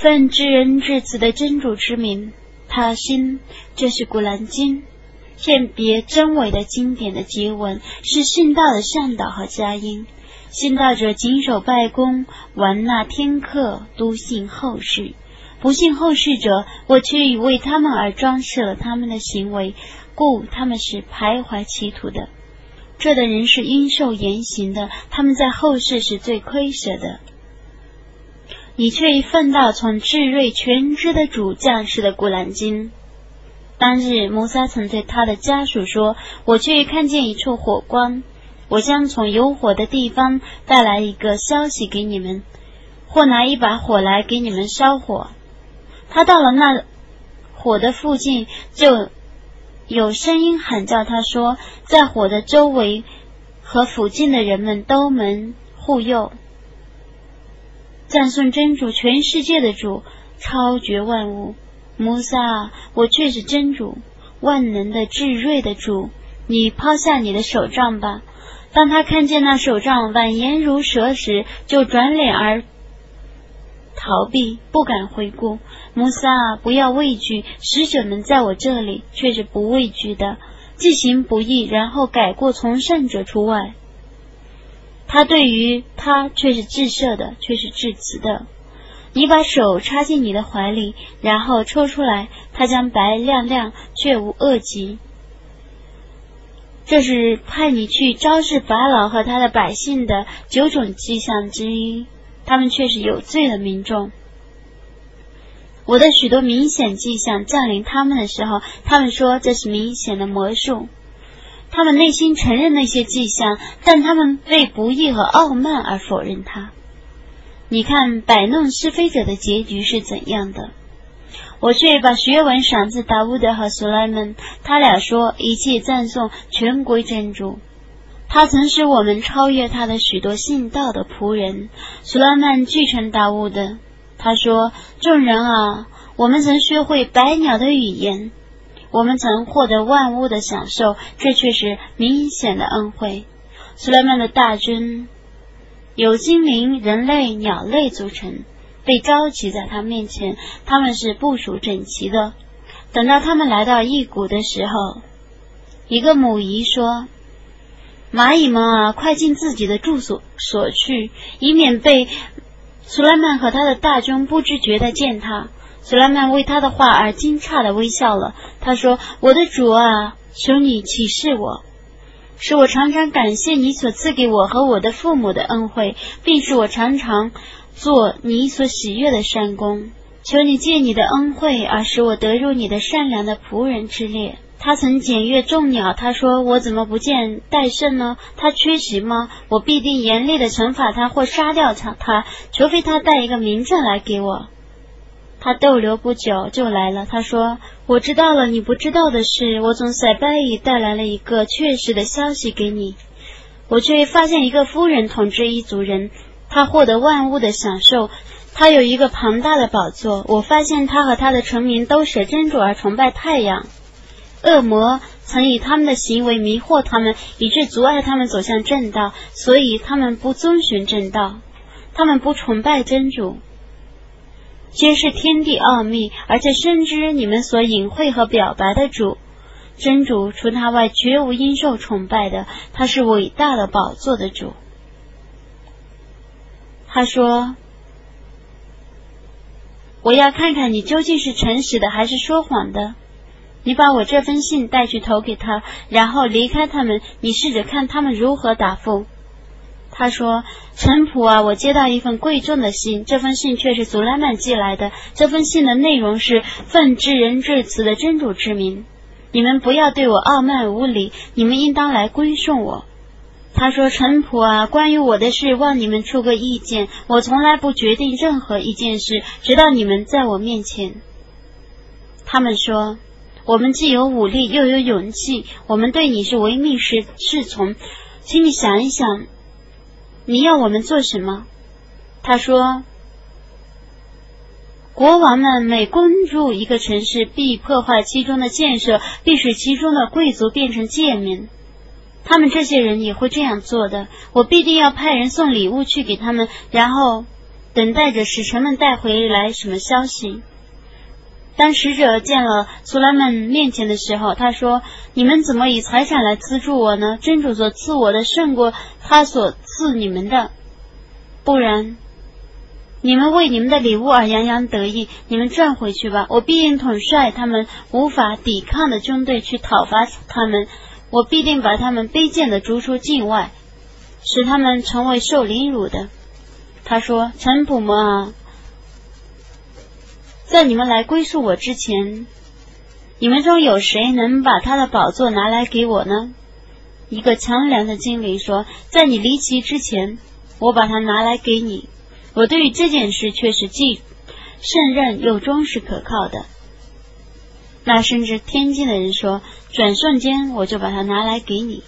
奉知人至此的真主之名，他心这是古兰经，鉴别真伪的经典的结文，是信道的善导和佳音。信道者谨守拜功，玩纳天课，笃信后世；不信后世者，我却已为他们而装饰了他们的行为，故他们是徘徊歧途的。这的人是应受严刑的，他们在后世是最亏舍的。你却已奉到从智睿全知的主将士的古兰经。当日，摩萨曾对他的家属说：“我却看见一处火光，我将从有火的地方带来一个消息给你们，或拿一把火来给你们烧火。”他到了那火的附近，就。有声音喊叫，他说：“在火的周围和附近的人们都门护佑，赞颂真主，全世界的主，超绝万物。穆萨，我却是真主，万能的至睿的主。你抛下你的手杖吧。”当他看见那手杖蜿蜒如蛇时，就转脸而。逃避，不敢回顾。穆萨，不要畏惧，使者们在我这里却是不畏惧的，既行不义，然后改过从善者除外。他对于他却是至赦的，却是至慈的。你把手插进你的怀里，然后抽出来，他将白亮亮，却无恶疾。这是派你去招致法老和他的百姓的九种迹象之一。他们却是有罪的民众。我的许多明显迹象降临他们的时候，他们说这是明显的魔术。他们内心承认那些迹象，但他们为不义和傲慢而否认它。你看摆弄是非者的结局是怎样的？我却把学文赏赐达乌德和苏莱曼，他俩说一切赞颂全归真主。他曾使我们超越他的许多信道的仆人。苏莱曼继承达乌德，他说：“众人啊，我们曾学会百鸟的语言，我们曾获得万物的享受，这却是明显的恩惠。”苏莱曼的大军由精灵、人类、鸟类组成，被召集在他面前，他们是部署整齐的。等到他们来到异谷的时候，一个母仪说。蚂蚁们啊，快进自己的住所所去，以免被苏莱曼和他的大军不知觉的践踏。苏莱曼为他的话而惊诧的微笑了。他说：“我的主啊，求你启示我，使我常常感谢你所赐给我和我的父母的恩惠，并使我常常做你所喜悦的善功。求你借你的恩惠而使我得入你的善良的仆人之列。”他曾检阅众鸟，他说：“我怎么不见戴胜呢？他缺席吗？我必定严厉的惩罚他或杀掉他，他除非他带一个名证来给我。”他逗留不久就来了，他说：“我知道了你不知道的事，我从塞拜伊带来了一个确实的消息给你。我却发现一个夫人统治一族人，他获得万物的享受，他有一个庞大的宝座。我发现他和他的臣民都舍真主而崇拜太阳。”恶魔曾以他们的行为迷惑他们，以致阻碍他们走向正道，所以他们不遵循正道，他们不崇拜真主，皆是天地奥秘，而且深知你们所隐晦和表白的主。真主除他外绝无应受崇拜的，他是伟大的宝座的主。他说：“我要看看你究竟是诚实的还是说谎的。”你把我这封信带去投给他，然后离开他们。你试着看他们如何答复。他说：“陈普啊，我接到一份贵重的信，这封信却是祖拉曼寄来的。这封信的内容是奉至人至慈的真主之名，你们不要对我傲慢无礼，你们应当来归顺我。”他说：“陈普啊，关于我的事，望你们出个意见。我从来不决定任何一件事，直到你们在我面前。”他们说。我们既有武力，又有勇气，我们对你是唯命是是从，请你想一想，你要我们做什么？他说：“国王们每攻入一个城市，必破坏其中的建设，必使其中的贵族变成贱民。他们这些人也会这样做的。我必定要派人送礼物去给他们，然后等待着使臣们带回来什么消息。当使者见了苏拉曼面前的时候，他说：“你们怎么以财产来资助我呢？真主所赐我的胜过他所赐你们的，不然，你们为你们的礼物而洋洋得意，你们转回去吧。我必定统帅他们无法抵抗的军队去讨伐他们，我必定把他们卑贱的逐出境外，使他们成为受凌辱的。”他说：“陈普们啊。”在你们来归宿我之前，你们中有谁能把他的宝座拿来给我呢？一个强梁的精灵说：“在你离奇之前，我把它拿来给你。我对于这件事却是既胜任又忠实可靠的。”那甚至天境的人说：“转瞬间我就把它拿来给你。”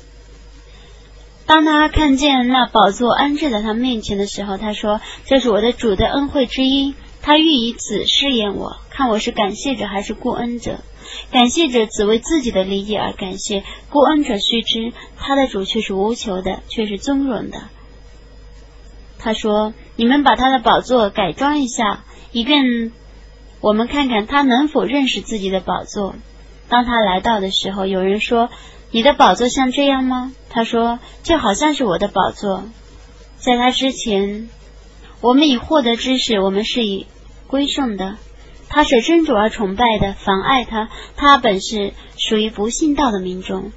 当他看见那宝座安置在他面前的时候，他说：“这是我的主的恩惠之一。”他欲以此试验我，看我是感谢者还是顾恩者。感谢者只为自己的利益而感谢，顾恩者须知他的主却是无求的，却是尊荣的。他说：“你们把他的宝座改装一下，以便我们看看他能否认识自己的宝座。”当他来到的时候，有人说：“你的宝座像这样吗？”他说：“就好像是我的宝座。”在他之前。我们已获得知识，我们是以归顺的。他是真主而崇拜的，妨碍他，他本是属于不信道的民众。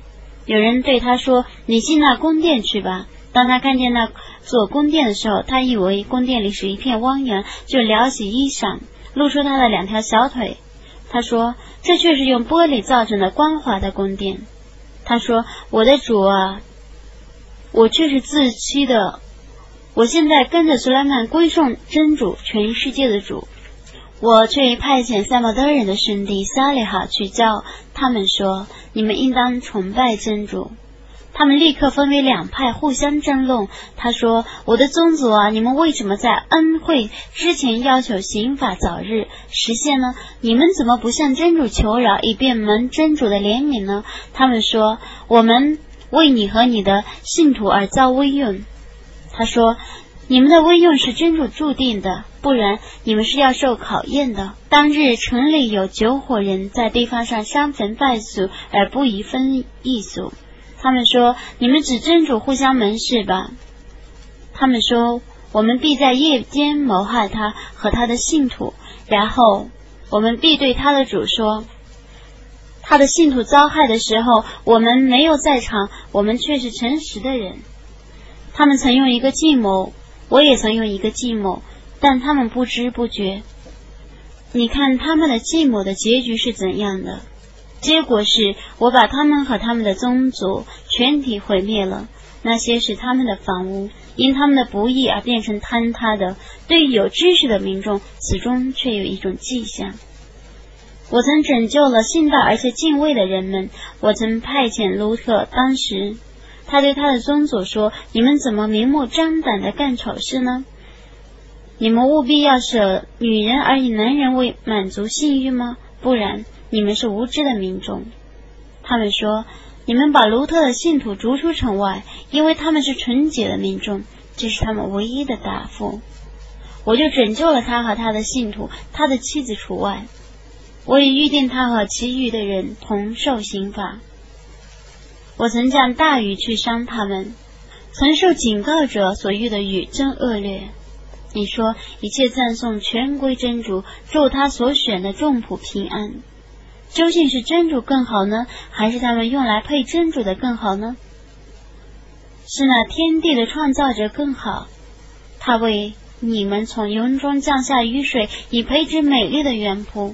有人对他说：“你进那宫殿去吧。”当他看见那座宫殿的时候，他以为宫殿里是一片汪洋，就撩起衣裳，露出他的两条小腿。他说：“这却是用玻璃造成的光滑的宫殿。”他说：“我的主啊，我却是自欺的。”我现在跟着苏莱曼归顺真主，全世界的主。我却派遣赛马德人的兄弟萨利哈去教他们说：“你们应当崇拜真主。”他们立刻分为两派，互相争论。他说：“我的宗族啊，你们为什么在恩惠之前要求刑法早日实现呢？你们怎么不向真主求饶，以便蒙真主的怜悯呢？”他们说：“我们为你和你的信徒而遭威运。”他说：“你们的威用是真主注定的，不然你们是要受考验的。”当日城里有九伙人在地方上伤坟败俗而不宜分异俗。他们说：“你们指真主互相门事吧。”他们说：“我们必在夜间谋害他和他的信徒，然后我们必对他的主说：他的信徒遭害的时候，我们没有在场，我们却是诚实的人。”他们曾用一个计谋，我也曾用一个计谋，但他们不知不觉。你看他们的计谋的结局是怎样的？结果是我把他们和他们的宗族全体毁灭了。那些是他们的房屋，因他们的不义而变成坍塌的。对于有知识的民众，此中却有一种迹象。我曾拯救了信道而且敬畏的人们。我曾派遣卢特，当时。他对他的宗族说：“你们怎么明目张胆的干丑事呢？你们务必要舍女人而以男人为满足性欲吗？不然，你们是无知的民众。”他们说：“你们把卢特的信徒逐出城外，因为他们是纯洁的民众。”这是他们唯一的答复。我就拯救了他和他的信徒，他的妻子除外。我已预定他和其余的人同受刑罚。我曾降大雨去伤他们，曾受警告者所遇的雨真恶劣。你说一切赞颂全归真主，祝他所选的众仆平安。究竟是真主更好呢，还是他们用来配真主的更好呢？是那天地的创造者更好，他为你们从云中降下雨水，以培植美丽的园圃。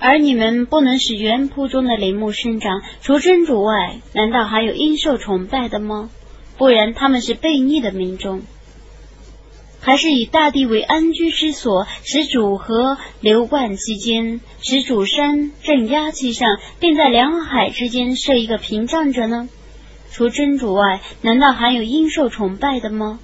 而你们不能使原圃中的林木生长，除真主外，难道还有应受崇拜的吗？不然他们是悖逆的民众，还是以大地为安居之所，使主河流贯其间，使主山镇压其上，并在两海之间设一个屏障者呢？除真主外，难道还有应受崇拜的吗？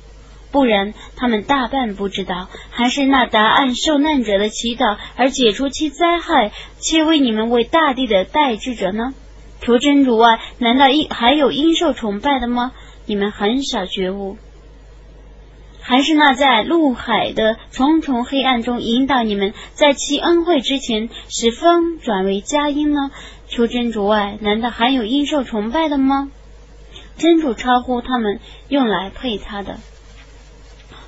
不然，他们大半不知道，还是那答案受难者的祈祷而解除其灾害，且为你们为大地的代志者呢？除真主外，难道应还有应受崇拜的吗？你们很少觉悟。还是那在陆海的重重黑暗中引导你们，在其恩惠之前使风转为佳音呢？除真主外，难道还有应受崇拜的吗？真主超乎他们用来配他的，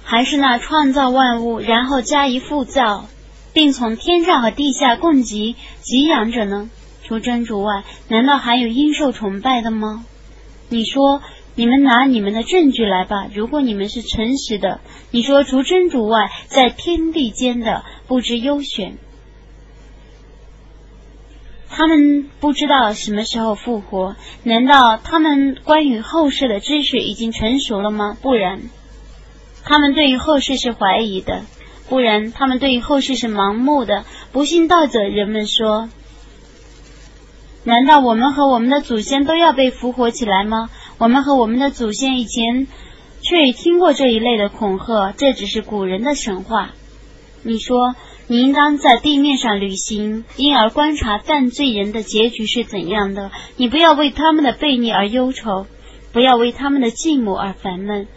还是那创造万物，然后加以复造，并从天上和地下供给给养者呢？除真主外，难道还有应受崇拜的吗？你说，你们拿你们的证据来吧。如果你们是诚实的，你说除真主外，在天地间的不知优选。他们不知道什么时候复活，难道他们关于后世的知识已经成熟了吗？不然，他们对于后世是怀疑的；不然，他们对于后世是盲目的。不信道者，人们说：难道我们和我们的祖先都要被复活起来吗？我们和我们的祖先以前却已听过这一类的恐吓，这只是古人的神话。你说。你应当在地面上旅行，因而观察犯罪人的结局是怎样的。你不要为他们的悖逆而忧愁，不要为他们的寂寞而烦闷。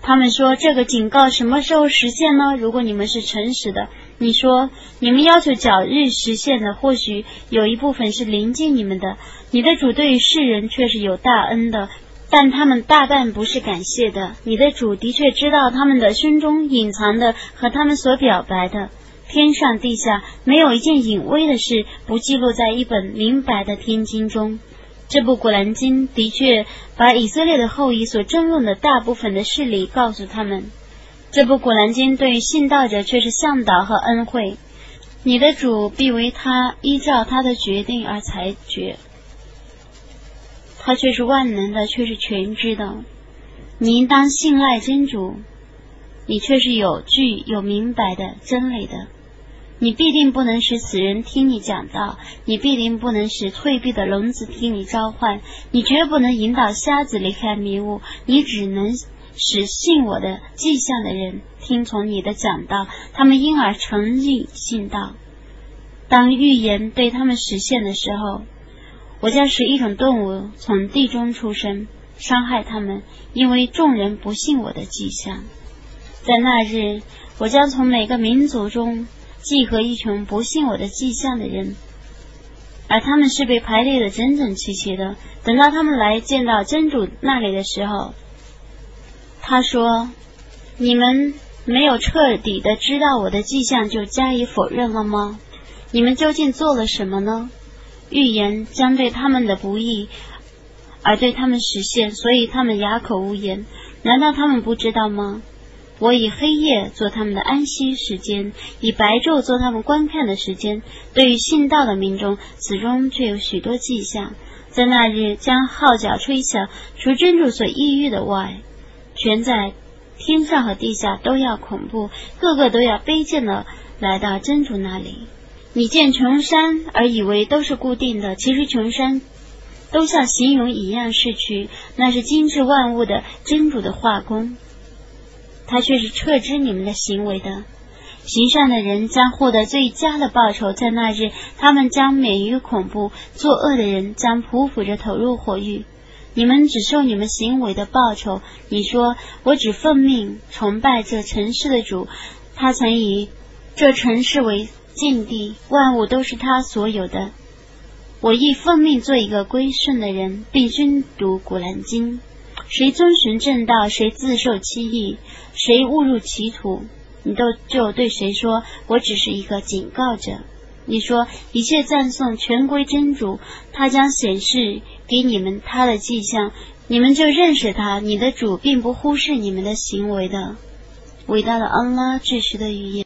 他们说这个警告什么时候实现呢？如果你们是诚实的，你说你们要求早日实现的，或许有一部分是临近你们的。你的主对于世人却是有大恩的，但他们大半不是感谢的。你的主的确知道他们的胸中隐藏的和他们所表白的。天上地下没有一件隐微的事不记录在一本明白的天经中。这部《古兰经》的确把以色列的后裔所争论的大部分的事理告诉他们。这部《古兰经》对于信道者却是向导和恩惠。你的主必为他依照他的决定而裁决。他却是万能的，却是全知的。你应当信赖真主，你却是有据有明白的真理的。你必定不能使死人听你讲道，你必定不能使退避的聋子听你召唤，你绝不能引导瞎子离开迷雾，你只能使信我的迹象的人听从你的讲道，他们因而诚意信道。当预言对他们实现的时候，我将使一种动物从地中出生，伤害他们，因为众人不信我的迹象。在那日，我将从每个民族中。集合一群不信我的迹象的人，而他们是被排列的整整齐齐的。等到他们来见到真主那里的时候，他说：“你们没有彻底的知道我的迹象，就加以否认了吗？你们究竟做了什么呢？预言将对他们的不义而对他们实现，所以他们哑口无言。难道他们不知道吗？”我以黑夜做他们的安息时间，以白昼做他们观看的时间。对于信道的民众，此中却有许多迹象。在那日将号角吹响，除真主所抑郁的外，全在天上和地下都要恐怖，个个都要卑贱的来到真主那里。你见穷山而以为都是固定的，其实穷山都像形容一样逝去，那是精致万物的真主的画工。他却是撤知你们的行为的，行善的人将获得最佳的报酬，在那日他们将免于恐怖；作恶的人将匍匐着投入火狱。你们只受你们行为的报酬。你说我只奉命崇拜这城市的主，他曾以这城市为禁地，万物都是他所有的。我亦奉命做一个归顺的人，并宣读古兰经。谁遵循正道，谁自受其益；谁误入歧途，你都就对谁说：“我只是一个警告者。”你说一切赞颂全归真主，他将显示给你们他的迹象，你们就认识他。你的主并不忽视你们的行为的。伟大的安拉，至实的语言。